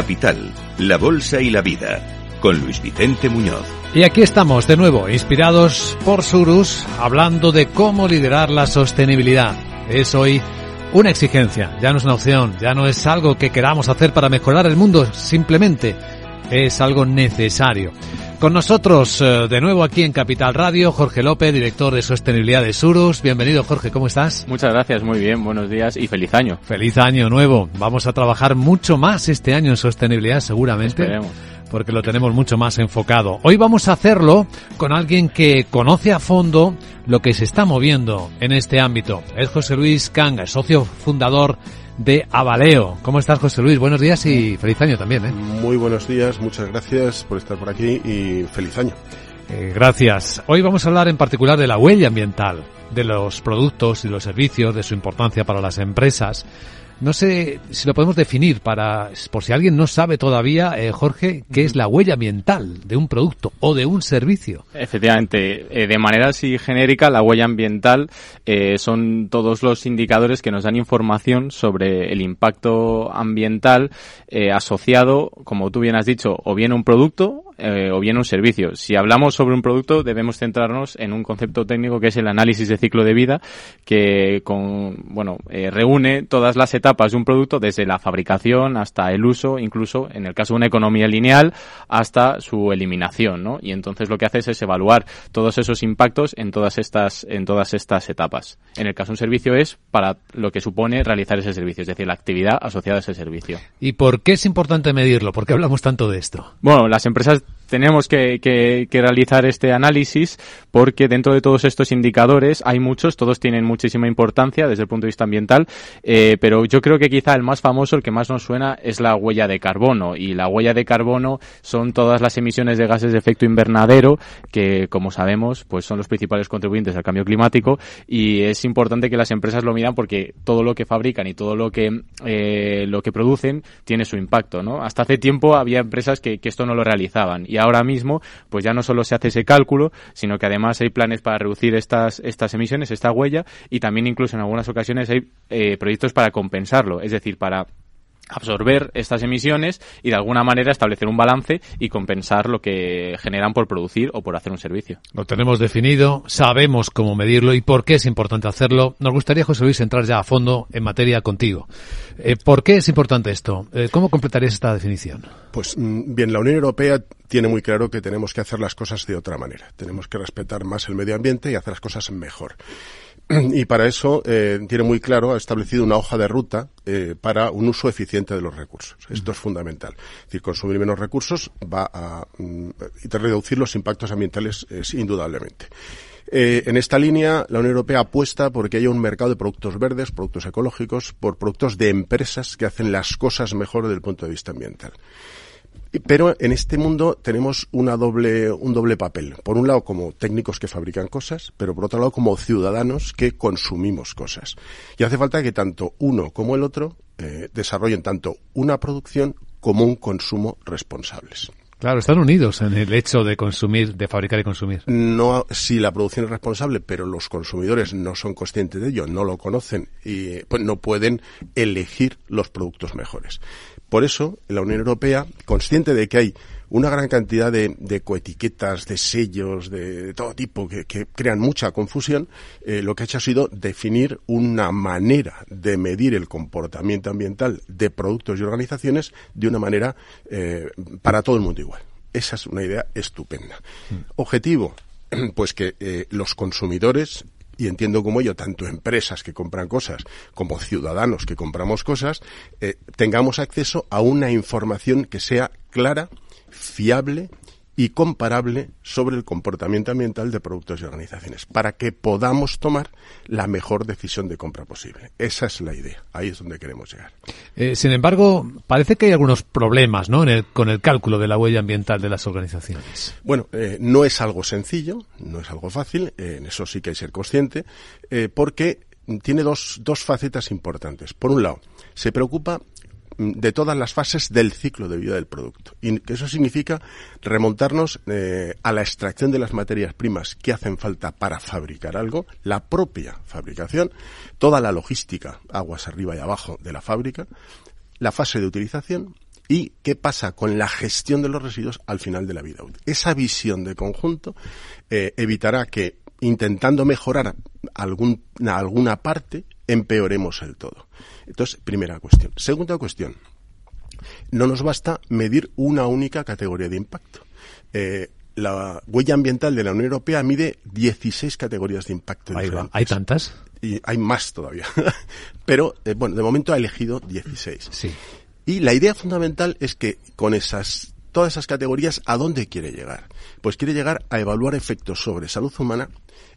Capital, la Bolsa y la Vida, con Luis Vicente Muñoz. Y aquí estamos de nuevo, inspirados por Surus, hablando de cómo liderar la sostenibilidad. Es hoy una exigencia, ya no es una opción, ya no es algo que queramos hacer para mejorar el mundo, simplemente es algo necesario. Con nosotros eh, de nuevo aquí en Capital Radio, Jorge López, director de sostenibilidad de Surus. Bienvenido Jorge, ¿cómo estás? Muchas gracias, muy bien, buenos días y feliz año. Feliz año nuevo. Vamos a trabajar mucho más este año en sostenibilidad seguramente. Esperemos. Porque lo tenemos mucho más enfocado. Hoy vamos a hacerlo con alguien que conoce a fondo lo que se está moviendo en este ámbito. Es José Luis Canga, socio fundador de Avaleo. ¿Cómo estás, José Luis? Buenos días y feliz año también, ¿eh? Muy buenos días, muchas gracias por estar por aquí y feliz año. Eh, gracias. Hoy vamos a hablar en particular de la huella ambiental, de los productos y los servicios, de su importancia para las empresas. No sé si lo podemos definir para, por si alguien no sabe todavía, eh, Jorge, qué es la huella ambiental de un producto o de un servicio. Efectivamente, eh, de manera así genérica, la huella ambiental eh, son todos los indicadores que nos dan información sobre el impacto ambiental eh, asociado, como tú bien has dicho, o bien a un producto eh, o bien un servicio. Si hablamos sobre un producto, debemos centrarnos en un concepto técnico que es el análisis de ciclo de vida, que con, bueno, eh, reúne todas las etapas de un producto desde la fabricación hasta el uso, incluso en el caso de una economía lineal, hasta su eliminación, ¿no? Y entonces lo que hace es evaluar todos esos impactos en todas estas, en todas estas etapas. En el caso de un servicio es para lo que supone realizar ese servicio, es decir, la actividad asociada a ese servicio. ¿Y por qué es importante medirlo? ¿Por qué hablamos tanto de esto? Bueno, las empresas tenemos que, realizar este análisis porque dentro de todos estos indicadores hay muchos, todos tienen muchísima importancia desde el punto de vista ambiental, eh, pero yo creo que quizá el más famoso, el que más nos suena, es la huella de carbono. Y la huella de carbono son todas las emisiones de gases de efecto invernadero que, como sabemos, pues son los principales contribuyentes al cambio climático y es importante que las empresas lo miran porque todo lo que fabrican y todo lo que, eh, lo que producen tiene su impacto. Hasta hace tiempo había empresas que, que esto no lo realizaban y ahora mismo pues ya no solo se hace ese cálculo, sino que además hay planes para reducir estas, estas emisiones, esta huella, y también incluso en algunas ocasiones hay eh, proyectos para compensarlo, es decir, para absorber estas emisiones y de alguna manera establecer un balance y compensar lo que generan por producir o por hacer un servicio. Lo tenemos definido, sabemos cómo medirlo y por qué es importante hacerlo. Nos gustaría, José Luis, entrar ya a fondo en materia contigo. Eh, ¿Por qué es importante esto? Eh, ¿Cómo completarías esta definición? Pues bien, la Unión Europea tiene muy claro que tenemos que hacer las cosas de otra manera. Tenemos que respetar más el medio ambiente y hacer las cosas mejor. y para eso eh, tiene muy claro, ha establecido una hoja de ruta eh, para un uso eficiente de los recursos. Esto es fundamental. Es decir, consumir menos recursos va a mm, reducir los impactos ambientales es, indudablemente. Eh, en esta línea, la Unión Europea apuesta por que haya un mercado de productos verdes, productos ecológicos, por productos de empresas que hacen las cosas mejor desde el punto de vista ambiental. Pero en este mundo tenemos una doble, un doble papel. Por un lado, como técnicos que fabrican cosas, pero por otro lado, como ciudadanos que consumimos cosas. Y hace falta que tanto uno como el otro eh, desarrollen tanto una producción como un consumo responsables. Claro, están unidos en el hecho de consumir, de fabricar y consumir. No, si la producción es responsable, pero los consumidores no son conscientes de ello, no lo conocen y pues no pueden elegir los productos mejores. Por eso, la Unión Europea, consciente de que hay una gran cantidad de, de coetiquetas, de sellos, de, de todo tipo que, que, crean mucha confusión, eh, lo que ha hecho ha sido definir una manera de medir el comportamiento ambiental de productos y organizaciones de una manera eh, para todo el mundo igual. Esa es una idea estupenda. Objetivo, pues que eh, los consumidores y entiendo como ello, tanto empresas que compran cosas como ciudadanos que compramos cosas, eh, tengamos acceso a una información que sea clara, fiable y comparable sobre el comportamiento ambiental de productos y organizaciones, para que podamos tomar la mejor decisión de compra posible. Esa es la idea. Ahí es donde queremos llegar. Eh, sin embargo, parece que hay algunos problemas ¿no? El, con el cálculo de la huella ambiental de las organizaciones. Bueno, eh, no es algo sencillo, no es algo fácil, eh, en eso sí que hay que ser consciente, porque tiene dos, dos facetas importantes. Por un lado, se preocupa de todas las fases del ciclo de vida del producto. Y eso significa remontarnos eh, a la extracción de las materias primas que hacen falta para fabricar algo, la propia fabricación, toda la logística, aguas arriba y abajo de la fábrica, la fase de utilización y qué pasa con la gestión de los residuos al final de la vida. Esa visión de conjunto eh, evitará que intentando mejorar algún, alguna parte empeoremos el todo. Entonces, primera cuestión. Segunda cuestión. No nos basta medir una única categoría de impacto. Eh, la huella ambiental de la Unión Europea mide 16 categorías de impacto. ¿Hay tantas? Y hay más todavía. Pero, eh, bueno, de momento ha elegido 16. Sí. Y la idea fundamental es que con esas todas esas categorías, ¿a dónde quiere llegar? Pues quiere llegar a evaluar efectos sobre salud humana,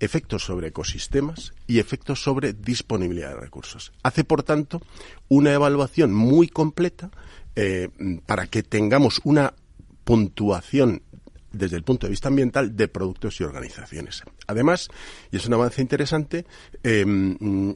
efectos sobre ecosistemas y efectos sobre disponibilidad de recursos. Hace, por tanto, una evaluación muy completa eh, para que tengamos una puntuación desde el punto de vista ambiental de productos y organizaciones. Además, y es un avance interesante, em,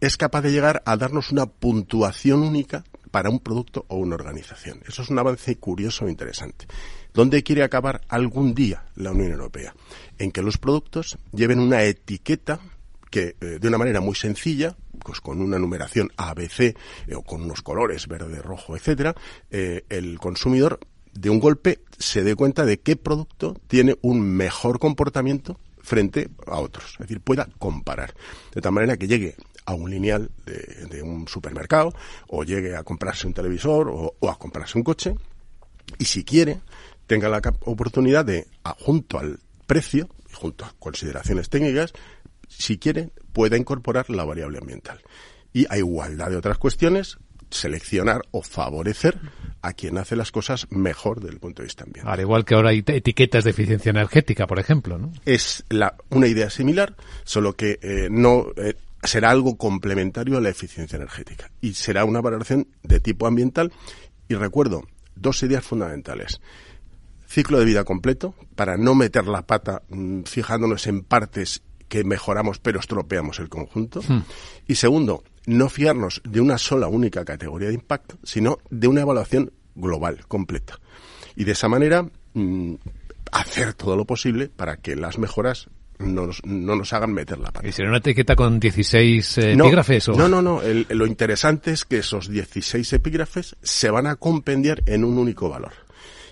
es capaz de llegar a darnos una puntuación única para un producto o una organización. Eso es un avance curioso e interesante. ¿Dónde quiere acabar algún día la Unión Europea? En que los productos lleven una etiqueta que eh, de una manera muy sencilla, pues con una numeración ABC eh, o con unos colores verde, rojo, etcétera, eh, el consumidor de un golpe se dé cuenta de qué producto tiene un mejor comportamiento frente a otros, es decir, pueda comparar, de tal manera que llegue a un lineal de, un supermercado o llegue a comprarse un televisor o, o, a comprarse un coche y si quiere tenga la oportunidad de, junto al precio, junto a consideraciones técnicas, si quiere, pueda incorporar la variable ambiental. Y a igualdad de otras cuestiones, seleccionar o favorecer a quien hace las cosas mejor desde el punto de vista ambiental. Al igual que ahora hay etiquetas de eficiencia energética, por ejemplo, ¿no? Es la, una idea similar, solo que eh, no eh, será algo complementario a la eficiencia energética y será una valoración de tipo ambiental. Y recuerdo dos ideas fundamentales. Ciclo de vida completo, para no meter la pata mm, fijándonos en partes que mejoramos pero estropeamos el conjunto. Hmm. Y segundo, no fiarnos de una sola única categoría de impacto, sino de una evaluación global, completa. Y de esa manera mm, hacer todo lo posible para que las mejoras no nos, no nos hagan meter la pata. ¿Y será una etiqueta con 16 eh, epígrafes? O? No, no, no. lo interesante es que esos 16 epígrafes se van a compendiar en un único valor.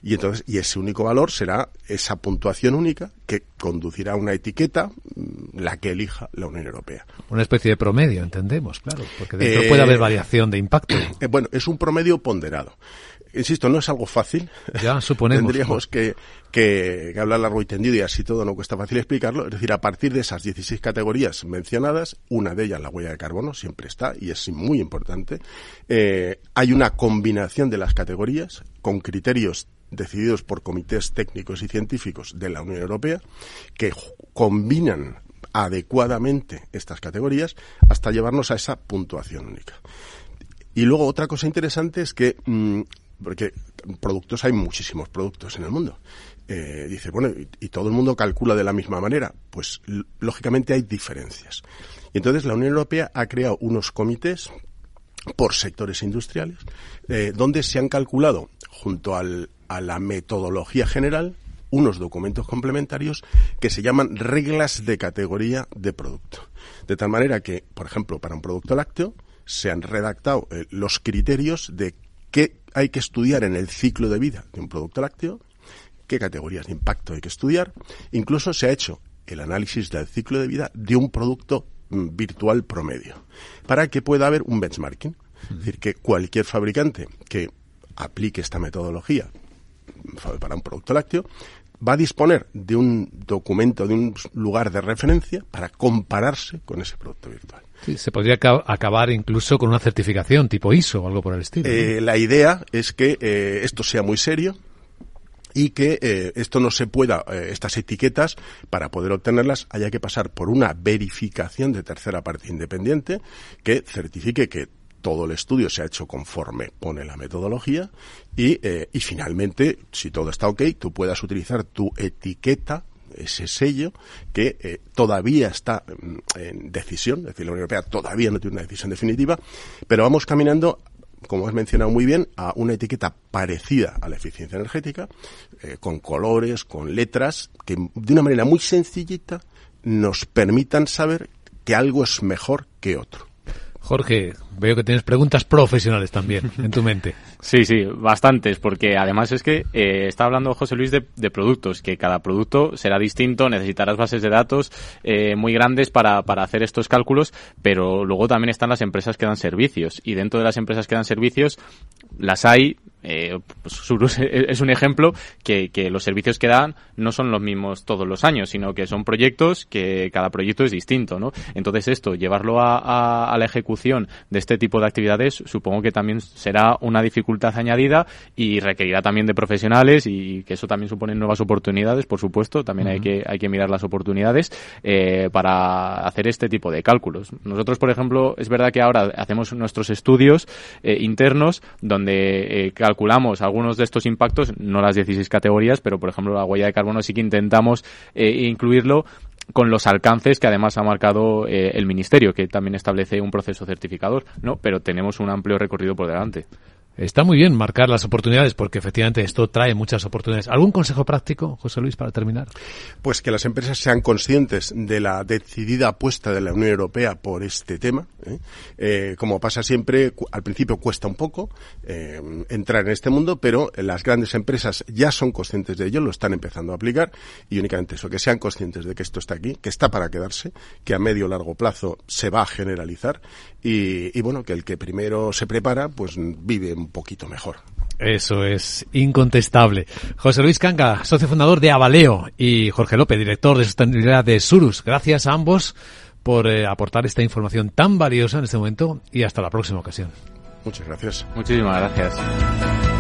Y entonces, y ese único valor será esa puntuación única que conducirá a una etiqueta, mm, la que elija la Unión Europea. Una especie de promedio, entendemos, claro, porque dentro puede haber eh, variación de impacto. Eh, bueno, es un promedio ponderado. Insisto, no es algo fácil. Ya, suponemos. Tendríamos que, que, que, hablar largo y tendido y así todo no cuesta fácil explicarlo. Es decir, a partir de esas 16 categorías mencionadas, una de ellas, la huella de carbono, siempre está y es muy importante. Eh, hay una combinación de las categorías con criterios decididos por comités técnicos y científicos de la Unión Europea que combinan adecuadamente estas categorías hasta llevarnos a esa puntuación única. Y luego otra cosa interesante es que, mm, porque productos hay muchísimos productos en el mundo. Eh, dice, bueno, y, todo el mundo calcula de la misma manera. Pues lógicamente hay diferencias. Y entonces la Unión Europea ha creado unos comités por sectores industriales, eh, donde se han calculado junto al, a la metodología general unos documentos complementarios que se llaman reglas de categoría de producto. De tal manera que, por ejemplo, para un producto lácteo se han redactado eh, los criterios de qué hay que estudiar en el ciclo de vida de un producto lácteo, qué categorías de impacto hay que estudiar. Incluso se ha hecho el análisis del ciclo de vida de un producto mm, virtual promedio, para que pueda haber un benchmarking. Es decir, que cualquier fabricante que aplique esta metodología para un producto lácteo, va a disponer de un documento, de un lugar de referencia para compararse con ese producto virtual. Sí, se podría acabar incluso con una certificación tipo ISO o algo por el estilo. Eh, la idea es que eh, esto sea muy serio y que eh, esto no se pueda, estas etiquetas, para poder obtenerlas, haya que pasar por una verificación de tercera parte independiente que certifique que todo el estudio se ha hecho conforme pone la metodología y, eh, y finalmente, si todo está ok, tú puedas utilizar tu etiqueta ese sello que eh, todavía está mm, en decisión, es decir, la Unión Europea todavía no tiene una decisión definitiva, pero vamos caminando como has mencionado muy bien, a una etiqueta parecida a la eficiencia energética, eh, con colores, con letras, que de una manera muy sencillita nos permitan saber que algo es mejor que otro. Jorge, veo que tienes preguntas profesionales también en tu mente. Sí, sí, bastantes, porque además es que eh, está hablando José Luis de, productos, que cada producto será distinto, necesitarás bases de datos eh, muy grandes para, para hacer estos cálculos, pero luego también están las empresas que dan servicios, y dentro de las empresas que dan servicios, las hay eh, pues es un ejemplo que, que, los servicios que dan no son los mismos todos los años, sino que son proyectos que cada proyecto es distinto, ¿no? Entonces esto, llevarlo a, a, la ejecución de este tipo de actividades, supongo que también será una dificultad añadida y requerirá también de profesionales y que eso también supone nuevas oportunidades, por supuesto, también hay que hay que mirar las oportunidades eh, para hacer este tipo de cálculos. Nosotros, por ejemplo, es verdad que ahora hacemos nuestros estudios eh, internos donde calculamos algunos de estos impactos, no las 16 categorías, pero por ejemplo la huella de carbono sí que intentamos eh, incluirlo con los alcances que además ha marcado eh, el Ministerio, que también establece un proceso certificador, ¿no? Pero tenemos un amplio recorrido por delante. Está muy bien marcar las oportunidades porque efectivamente esto trae muchas oportunidades. ¿Algún consejo práctico, José Luis, para terminar? Pues que las empresas sean conscientes de la decidida apuesta de la Unión Europea por este tema. ¿Eh? Eh, como pasa siempre, al principio cuesta un poco eh, entrar en este mundo, pero las grandes empresas ya son conscientes de ello, lo están empezando a aplicar y únicamente eso, que sean conscientes de que esto está aquí, que está para quedarse, que a medio o largo plazo se va a generalizar y, y bueno, que el que primero se prepara, pues vive un poquito mejor. Eso es incontestable. José Luis Canga, socio fundador de Avaleo, y Jorge López, director de sostenibilidad de Surus. Gracias a ambos por eh, aportar esta información tan valiosa en este momento y hasta la próxima ocasión. Muchas gracias. Muchísimas gracias.